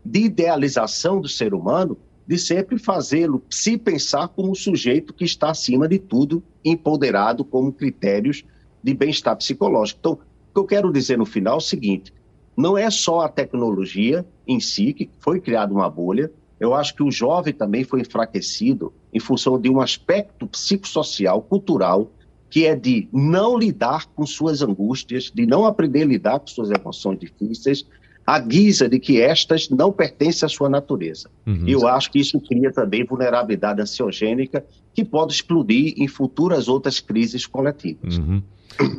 de idealização do ser humano, de sempre fazê-lo se pensar como um sujeito que está acima de tudo, empoderado como critérios de bem-estar psicológico. Então, o que eu quero dizer no final é o seguinte: não é só a tecnologia em si, que foi criada uma bolha, eu acho que o jovem também foi enfraquecido em função de um aspecto psicossocial, cultural, que é de não lidar com suas angústias, de não aprender a lidar com suas emoções difíceis, à guisa de que estas não pertencem à sua natureza. Uhum. Eu acho que isso cria também vulnerabilidade ansiogênica que pode explodir em futuras outras crises coletivas. Uhum.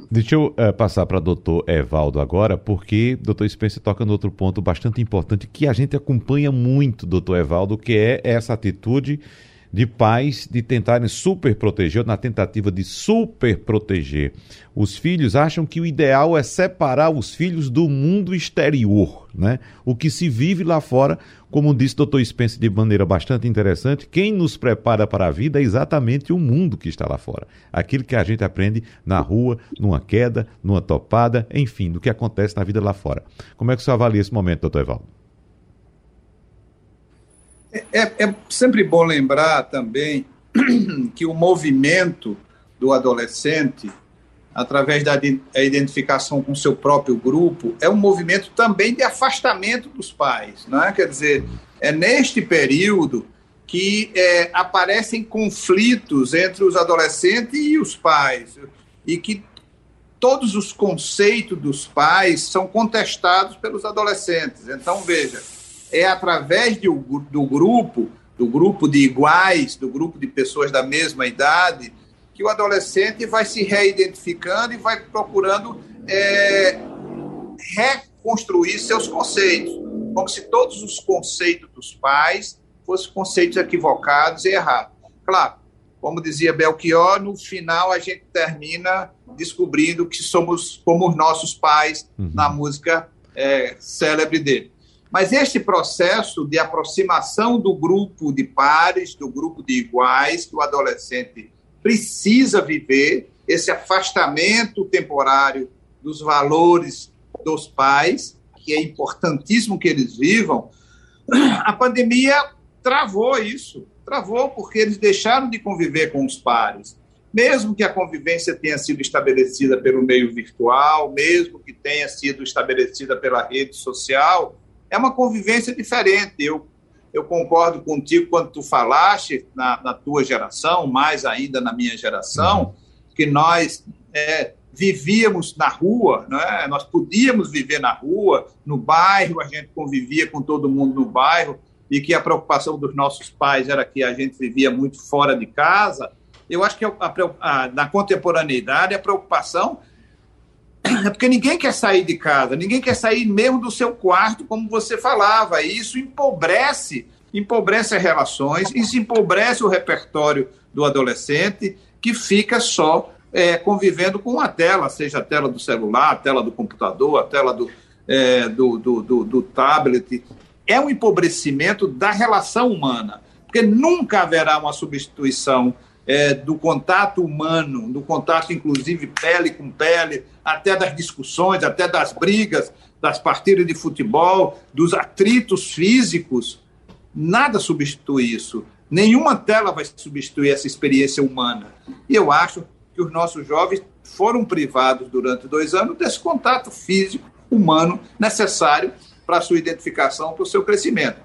Deixa eu uh, passar para o doutor Evaldo agora, porque doutor Spencer toca no outro ponto bastante importante que a gente acompanha muito, doutor Evaldo, que é essa atitude de pais de tentarem super proteger, ou na tentativa de super proteger os filhos, acham que o ideal é separar os filhos do mundo exterior, né? O que se vive lá fora, como disse o Dr. Spence de maneira bastante interessante, quem nos prepara para a vida é exatamente o mundo que está lá fora. Aquilo que a gente aprende na rua, numa queda, numa topada, enfim, do que acontece na vida lá fora. Como é que você avalia esse momento, doutor Evaldo? É, é sempre bom lembrar também que o movimento do adolescente, através da identificação com seu próprio grupo, é um movimento também de afastamento dos pais. Não é? Quer dizer, é neste período que é, aparecem conflitos entre os adolescentes e os pais, e que todos os conceitos dos pais são contestados pelos adolescentes. Então, veja, é através de, do grupo, do grupo de iguais, do grupo de pessoas da mesma idade, que o adolescente vai se reidentificando e vai procurando é, reconstruir seus conceitos, como se todos os conceitos dos pais fossem conceitos equivocados e errados. Claro, como dizia Belchior, no final a gente termina descobrindo que somos como os nossos pais uhum. na música é, célebre dele. Mas este processo de aproximação do grupo de pares, do grupo de iguais, que o adolescente precisa viver, esse afastamento temporário dos valores dos pais, que é importantíssimo que eles vivam, a pandemia travou isso. Travou porque eles deixaram de conviver com os pares. Mesmo que a convivência tenha sido estabelecida pelo meio virtual, mesmo que tenha sido estabelecida pela rede social, é uma convivência diferente. Eu, eu concordo contigo quando tu falaste na, na tua geração, mais ainda na minha geração, que nós é, vivíamos na rua, é? nós podíamos viver na rua, no bairro, a gente convivia com todo mundo no bairro, e que a preocupação dos nossos pais era que a gente vivia muito fora de casa. Eu acho que a, a, na contemporaneidade a preocupação é porque ninguém quer sair de casa, ninguém quer sair mesmo do seu quarto, como você falava, e isso empobrece, empobrece as relações, isso empobrece o repertório do adolescente, que fica só é, convivendo com a tela, seja a tela do celular, a tela do computador, a tela do, é, do, do, do, do tablet. É um empobrecimento da relação humana, porque nunca haverá uma substituição é, do contato humano, do contato, inclusive, pele com pele, até das discussões, até das brigas, das partidas de futebol, dos atritos físicos. Nada substitui isso. Nenhuma tela vai substituir essa experiência humana. E eu acho que os nossos jovens foram privados durante dois anos desse contato físico, humano, necessário para a sua identificação, para o seu crescimento.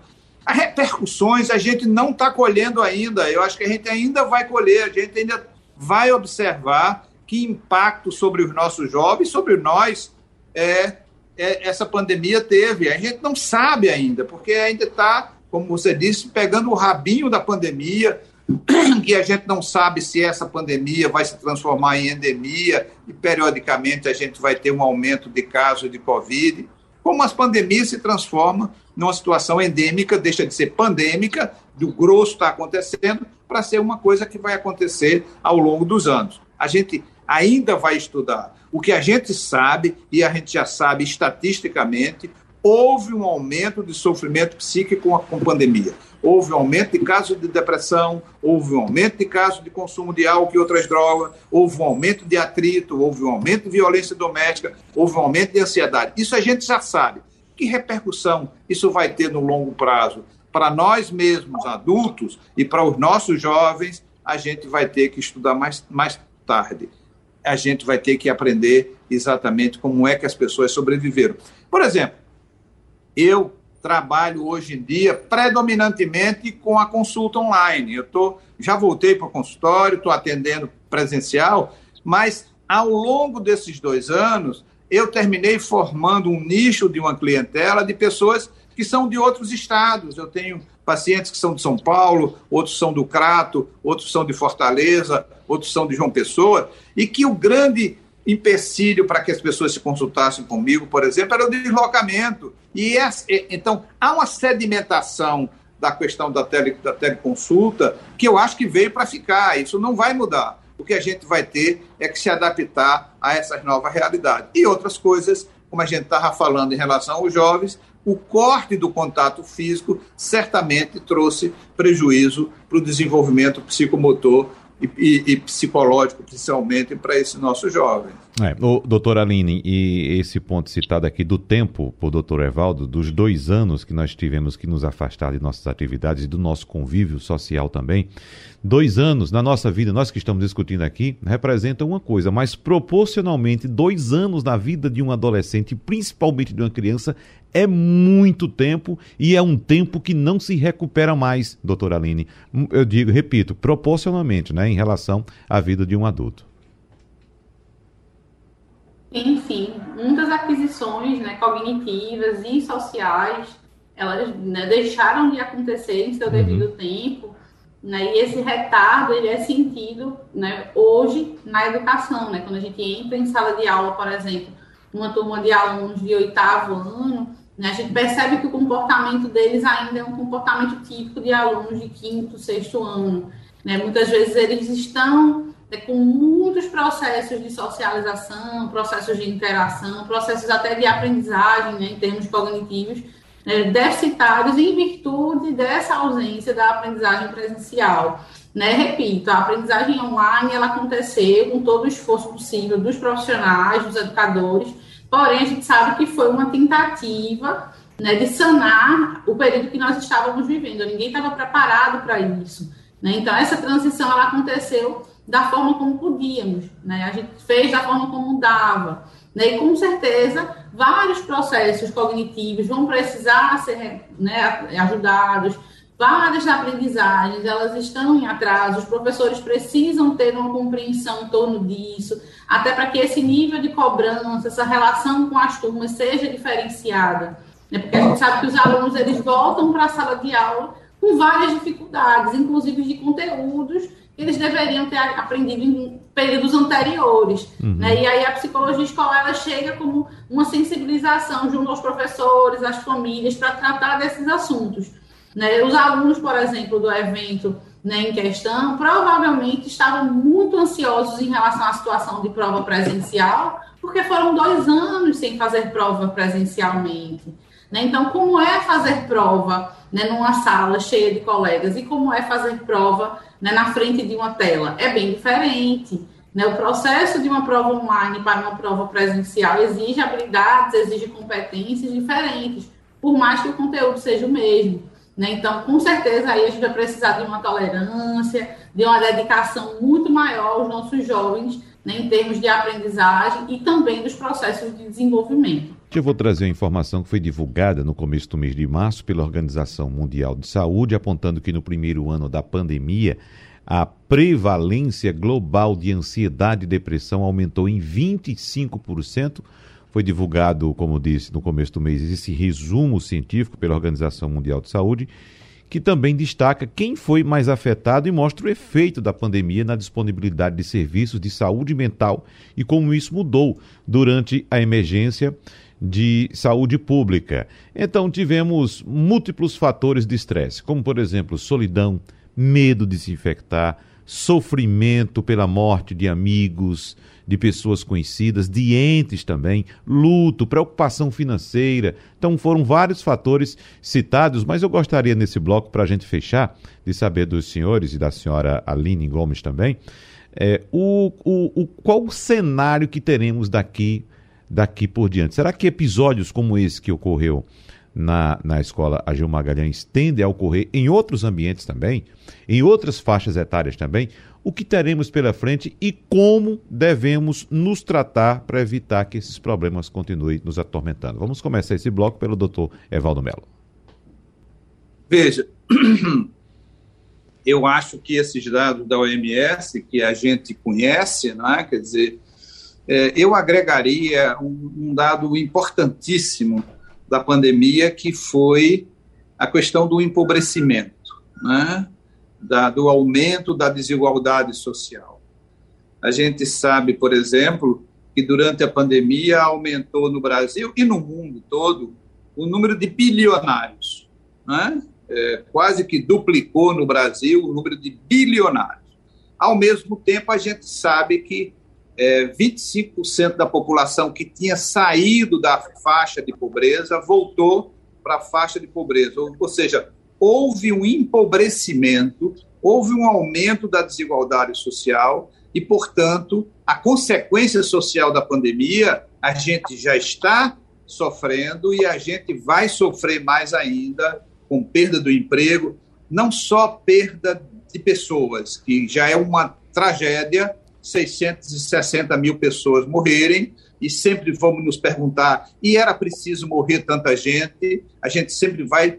As repercussões a gente não está colhendo ainda, eu acho que a gente ainda vai colher, a gente ainda vai observar que impacto sobre os nossos jovens, sobre nós, é, é essa pandemia teve. A gente não sabe ainda, porque ainda está, como você disse, pegando o rabinho da pandemia, que a gente não sabe se essa pandemia vai se transformar em endemia e periodicamente a gente vai ter um aumento de casos de Covid. Como as pandemias se transformam numa situação endêmica, deixa de ser pandêmica, do grosso está acontecendo, para ser uma coisa que vai acontecer ao longo dos anos. A gente ainda vai estudar. O que a gente sabe, e a gente já sabe estatisticamente, houve um aumento de sofrimento psíquico com a com pandemia houve um aumento de casos de depressão, houve um aumento de casos de consumo de álcool e outras drogas, houve um aumento de atrito, houve um aumento de violência doméstica, houve um aumento de ansiedade. Isso a gente já sabe. Que repercussão isso vai ter no longo prazo? Para nós mesmos, adultos, e para os nossos jovens, a gente vai ter que estudar mais, mais tarde. A gente vai ter que aprender exatamente como é que as pessoas sobreviveram. Por exemplo, eu trabalho hoje em dia predominantemente com a consulta online. Eu tô, já voltei para o consultório, estou atendendo presencial, mas ao longo desses dois anos, eu terminei formando um nicho de uma clientela de pessoas que são de outros estados. Eu tenho pacientes que são de São Paulo, outros são do Crato, outros são de Fortaleza, outros são de João Pessoa, e que o grande empecilho para que as pessoas se consultassem comigo, por exemplo, era o deslocamento. E então há uma sedimentação da questão da, tele, da teleconsulta que eu acho que veio para ficar. Isso não vai mudar. O que a gente vai ter é que se adaptar a essas novas realidades. E outras coisas, como a gente estava falando em relação aos jovens, o corte do contato físico certamente trouxe prejuízo para o desenvolvimento psicomotor e, e, e psicológico, principalmente, para esses nossos jovens. É, o doutor Aline, e esse ponto citado aqui do tempo, por doutor Evaldo, dos dois anos que nós tivemos que nos afastar de nossas atividades e do nosso convívio social também, dois anos na nossa vida, nós que estamos discutindo aqui, representam uma coisa, mas proporcionalmente, dois anos na vida de um adolescente, principalmente de uma criança, é muito tempo e é um tempo que não se recupera mais, doutora Aline. Eu digo, repito, proporcionalmente, né, em relação à vida de um adulto. Enfim, muitas aquisições né, cognitivas e sociais, elas né, deixaram de acontecer em seu uhum. devido tempo, né, e esse retardo ele é sentido né, hoje na educação, né, quando a gente entra em sala de aula, por exemplo, uma turma de alunos de oitavo ano, né, a gente percebe que o comportamento deles ainda é um comportamento típico de alunos de quinto, sexto ano. Né? Muitas vezes eles estão com muitos processos de socialização, processos de interação, processos até de aprendizagem, né, em termos cognitivos, né, deficitários em virtude dessa ausência da aprendizagem presencial. Né? Repito, a aprendizagem online ela aconteceu com todo o esforço possível dos profissionais, dos educadores, porém a gente sabe que foi uma tentativa né, de sanar o período que nós estávamos vivendo. Ninguém estava preparado para isso. Né? Então, essa transição ela aconteceu da forma como podíamos, né? A gente fez da forma como dava, né? E com certeza vários processos cognitivos vão precisar ser né, ajudados, várias aprendizagens elas estão em atraso, os professores precisam ter uma compreensão em torno disso, até para que esse nível de cobrança, essa relação com as turmas seja diferenciada, né? Porque a gente sabe que os alunos eles voltam para a sala de aula com várias dificuldades, inclusive de conteúdos eles deveriam ter aprendido em períodos anteriores. Uhum. Né? E aí a psicologia escolar ela chega como uma sensibilização junto aos professores, às famílias, para tratar desses assuntos. Né? Os alunos, por exemplo, do evento né, em questão, provavelmente estavam muito ansiosos em relação à situação de prova presencial, porque foram dois anos sem fazer prova presencialmente. Né? Então, como é fazer prova né, numa sala cheia de colegas e como é fazer prova né, na frente de uma tela. É bem diferente. Né? O processo de uma prova online para uma prova presencial exige habilidades, exige competências diferentes, por mais que o conteúdo seja o mesmo. Né? Então, com certeza, aí a gente vai precisar de uma tolerância, de uma dedicação muito maior aos nossos jovens, né, em termos de aprendizagem e também dos processos de desenvolvimento. Eu vou trazer uma informação que foi divulgada no começo do mês de março pela Organização Mundial de Saúde, apontando que no primeiro ano da pandemia, a prevalência global de ansiedade e depressão aumentou em 25%. Foi divulgado, como disse no começo do mês, esse resumo científico pela Organização Mundial de Saúde, que também destaca quem foi mais afetado e mostra o efeito da pandemia na disponibilidade de serviços de saúde mental e como isso mudou durante a emergência de saúde pública. Então, tivemos múltiplos fatores de estresse, como, por exemplo, solidão, medo de se infectar, sofrimento pela morte de amigos, de pessoas conhecidas, de entes também, luto, preocupação financeira. Então foram vários fatores citados, mas eu gostaria nesse bloco, para a gente fechar, de saber dos senhores e da senhora Aline Gomes também, é, o, o, o, qual o cenário que teremos daqui daqui por diante? Será que episódios como esse que ocorreu na, na escola Agil Magalhães tendem a ocorrer em outros ambientes também, em outras faixas etárias também? O que teremos pela frente e como devemos nos tratar para evitar que esses problemas continuem nos atormentando? Vamos começar esse bloco pelo doutor Evaldo Melo. Veja, eu acho que esses dados da OMS, que a gente conhece, não é? quer dizer, eu agregaria um, um dado importantíssimo da pandemia, que foi a questão do empobrecimento, né? da, do aumento da desigualdade social. A gente sabe, por exemplo, que durante a pandemia aumentou no Brasil e no mundo todo o número de bilionários. Né? É, quase que duplicou no Brasil o número de bilionários. Ao mesmo tempo, a gente sabe que é, 25% da população que tinha saído da faixa de pobreza voltou para a faixa de pobreza. Ou, ou seja, houve um empobrecimento, houve um aumento da desigualdade social e, portanto, a consequência social da pandemia a gente já está sofrendo e a gente vai sofrer mais ainda com perda do emprego, não só perda de pessoas, que já é uma tragédia, 660 mil pessoas morrerem, e sempre vamos nos perguntar: e era preciso morrer tanta gente? A gente sempre vai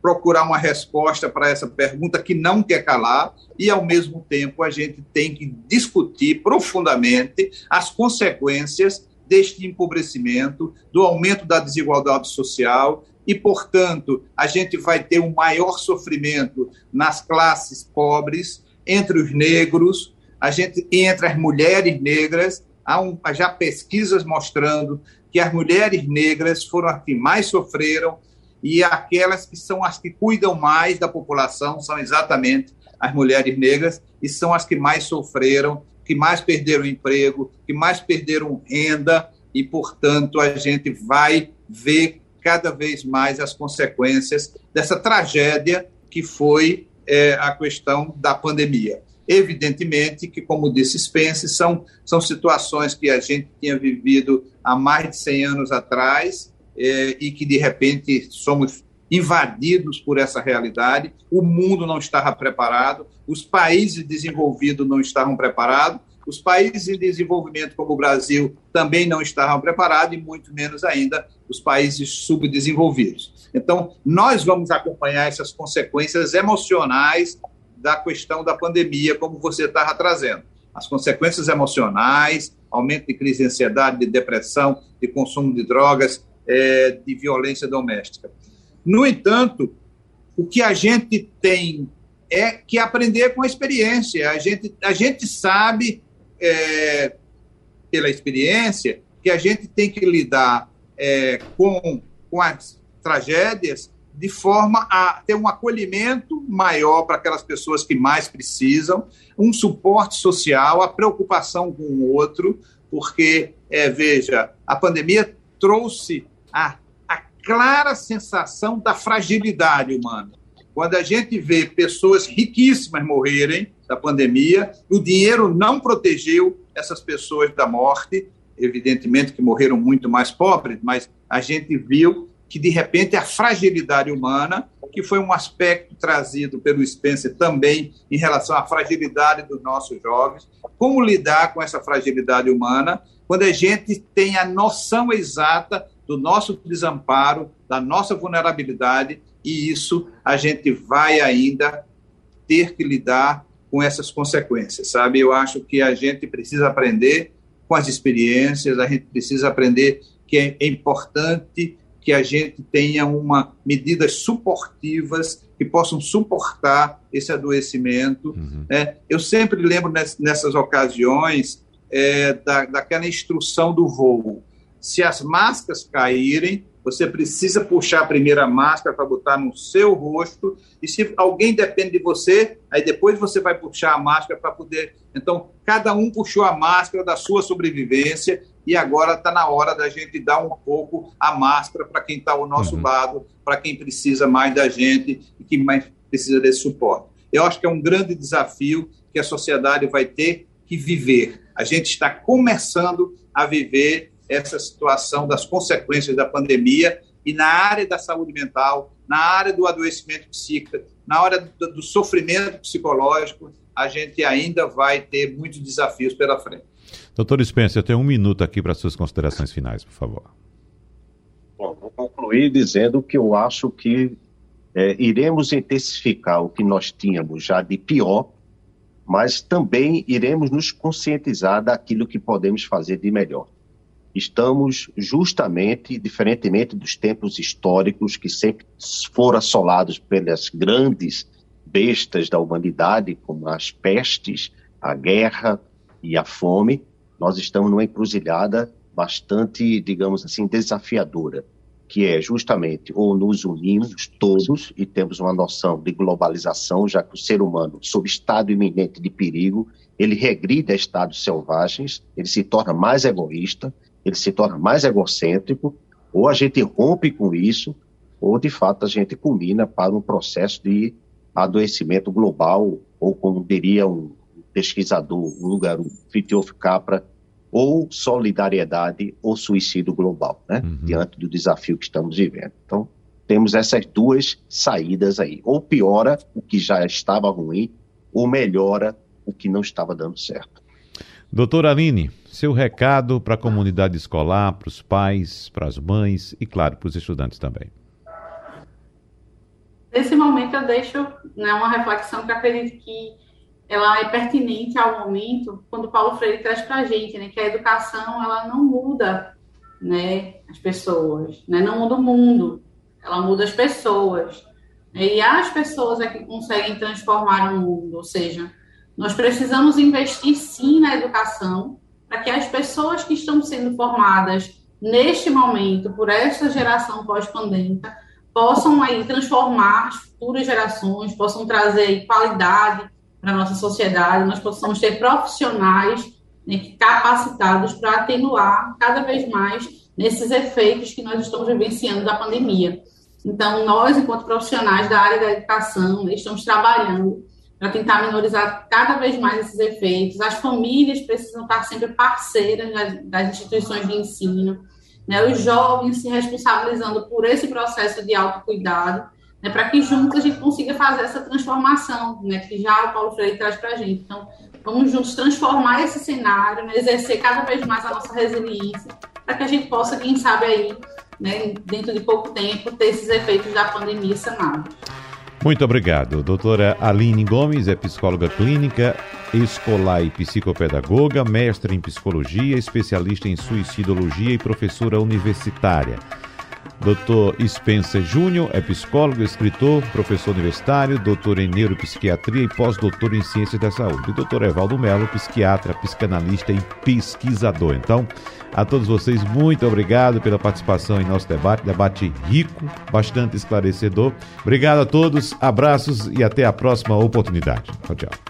procurar uma resposta para essa pergunta que não quer calar, e ao mesmo tempo a gente tem que discutir profundamente as consequências deste empobrecimento, do aumento da desigualdade social, e, portanto, a gente vai ter um maior sofrimento nas classes pobres, entre os negros, a gente entre as mulheres negras, há um, já pesquisas mostrando que as mulheres negras foram as que mais sofreram e aquelas que são as que cuidam mais da população são exatamente as mulheres negras e são as que mais sofreram, que mais perderam emprego, que mais perderam renda e, portanto, a gente vai ver cada vez mais as consequências dessa tragédia que foi é, a questão da pandemia. Evidentemente que, como disse Spence, são, são situações que a gente tinha vivido há mais de 100 anos atrás eh, e que, de repente, somos invadidos por essa realidade. O mundo não estava preparado, os países desenvolvidos não estavam preparados, os países em desenvolvimento, como o Brasil, também não estavam preparados, e muito menos ainda os países subdesenvolvidos. Então, nós vamos acompanhar essas consequências emocionais da questão da pandemia, como você estava trazendo. As consequências emocionais, aumento de crise de ansiedade, de depressão, de consumo de drogas, é, de violência doméstica. No entanto, o que a gente tem é que aprender com a experiência. A gente, a gente sabe, é, pela experiência, que a gente tem que lidar é, com, com as tragédias de forma a ter um acolhimento maior para aquelas pessoas que mais precisam, um suporte social, a preocupação com o outro, porque, é, veja, a pandemia trouxe a, a clara sensação da fragilidade humana. quando a gente vê pessoas riquíssimas morrerem da pandemia, o dinheiro não protegeu essas pessoas da morte, evidentemente que morreram muito mais pobres, mas a gente viu que, de repente, a fragilidade humana, que foi um aspecto trazido pelo Spencer também em relação à fragilidade dos nossos jovens, como lidar com essa fragilidade humana, quando a gente tem a noção exata do nosso desamparo, da nossa vulnerabilidade, e isso a gente vai ainda ter que lidar com essas consequências, sabe? Eu acho que a gente precisa aprender com as experiências, a gente precisa aprender que é importante que a gente tenha uma medidas suportivas que possam suportar esse adoecimento. Uhum. É, eu sempre lembro nessas ocasiões é, da, daquela instrução do voo. Se as máscaras caírem, você precisa puxar a primeira máscara para botar no seu rosto. E se alguém depende de você, aí depois você vai puxar a máscara para poder. Então, cada um puxou a máscara da sua sobrevivência e agora está na hora da gente dar um pouco a máscara para quem está ao nosso uhum. lado, para quem precisa mais da gente e que mais precisa desse suporte. Eu acho que é um grande desafio que a sociedade vai ter que viver. A gente está começando a viver essa situação das consequências da pandemia e na área da saúde mental, na área do adoecimento psíquico, na hora do, do sofrimento psicológico, a gente ainda vai ter muitos desafios pela frente. Doutor Spencer, tem um minuto aqui para suas considerações finais, por favor. Bom, vou concluir dizendo que eu acho que é, iremos intensificar o que nós tínhamos já de pior, mas também iremos nos conscientizar daquilo que podemos fazer de melhor estamos justamente, diferentemente dos tempos históricos que sempre foram assolados pelas grandes bestas da humanidade, como as pestes, a guerra e a fome, nós estamos numa encruzilhada bastante, digamos assim, desafiadora, que é justamente ou nos unimos todos e temos uma noção de globalização, já que o ser humano, sob estado iminente de perigo, ele regride a estados selvagens, ele se torna mais egoísta, ele se torna mais egocêntrico, ou a gente rompe com isso, ou de fato a gente culmina para um processo de adoecimento global, ou como diria um pesquisador húngaro, Fritjof Capra, ou solidariedade ou suicídio global, né? Uhum. Diante do desafio que estamos vivendo. Então, temos essas duas saídas aí. Ou piora o que já estava ruim, ou melhora o que não estava dando certo. Doutora Aline, seu recado para a comunidade escolar, para os pais, para as mães e, claro, para os estudantes também. Nesse momento eu deixo né, uma reflexão que acredito que ela é pertinente ao momento, quando Paulo Freire traz para a gente, né, que a educação ela não muda né, as pessoas, né, não muda o mundo, ela muda as pessoas. E as pessoas é que conseguem transformar o mundo, ou seja, nós precisamos investir sim na educação para que as pessoas que estão sendo formadas neste momento por esta geração pós-pandêmica possam aí transformar as futuras gerações, possam trazer qualidade para a nossa sociedade, nós possamos ter profissionais né, capacitados para atenuar cada vez mais nesses efeitos que nós estamos vivenciando da pandemia. Então, nós, enquanto profissionais da área da educação, estamos trabalhando para tentar minorizar cada vez mais esses efeitos. As famílias precisam estar sempre parceiras das, instituições de ensino, né? os jovens se responsabilizando por esse processo de autocuidado, né? para que juntos a gente consiga fazer essa transformação, né? que já o Paulo Freire traz para a gente. Então, vamos juntos transformar esse cenário, né? exercer cada vez mais a nossa resiliência, para que a gente possa, quem sabe aí, né? dentro de pouco tempo, ter esses efeitos da pandemia sanados. Muito obrigado. Doutora Aline Gomes é psicóloga clínica, escolar e psicopedagoga, mestre em psicologia, especialista em suicidologia e professora universitária. Dr. Spencer Júnior é psicólogo, escritor, professor universitário, doutor em neuropsiquiatria e pós-doutor em ciências da saúde. E doutor Evaldo Melo, psiquiatra, psicanalista e pesquisador. Então, a todos vocês, muito obrigado pela participação em nosso debate, debate rico, bastante esclarecedor. Obrigado a todos, abraços e até a próxima oportunidade. Tchau, tchau.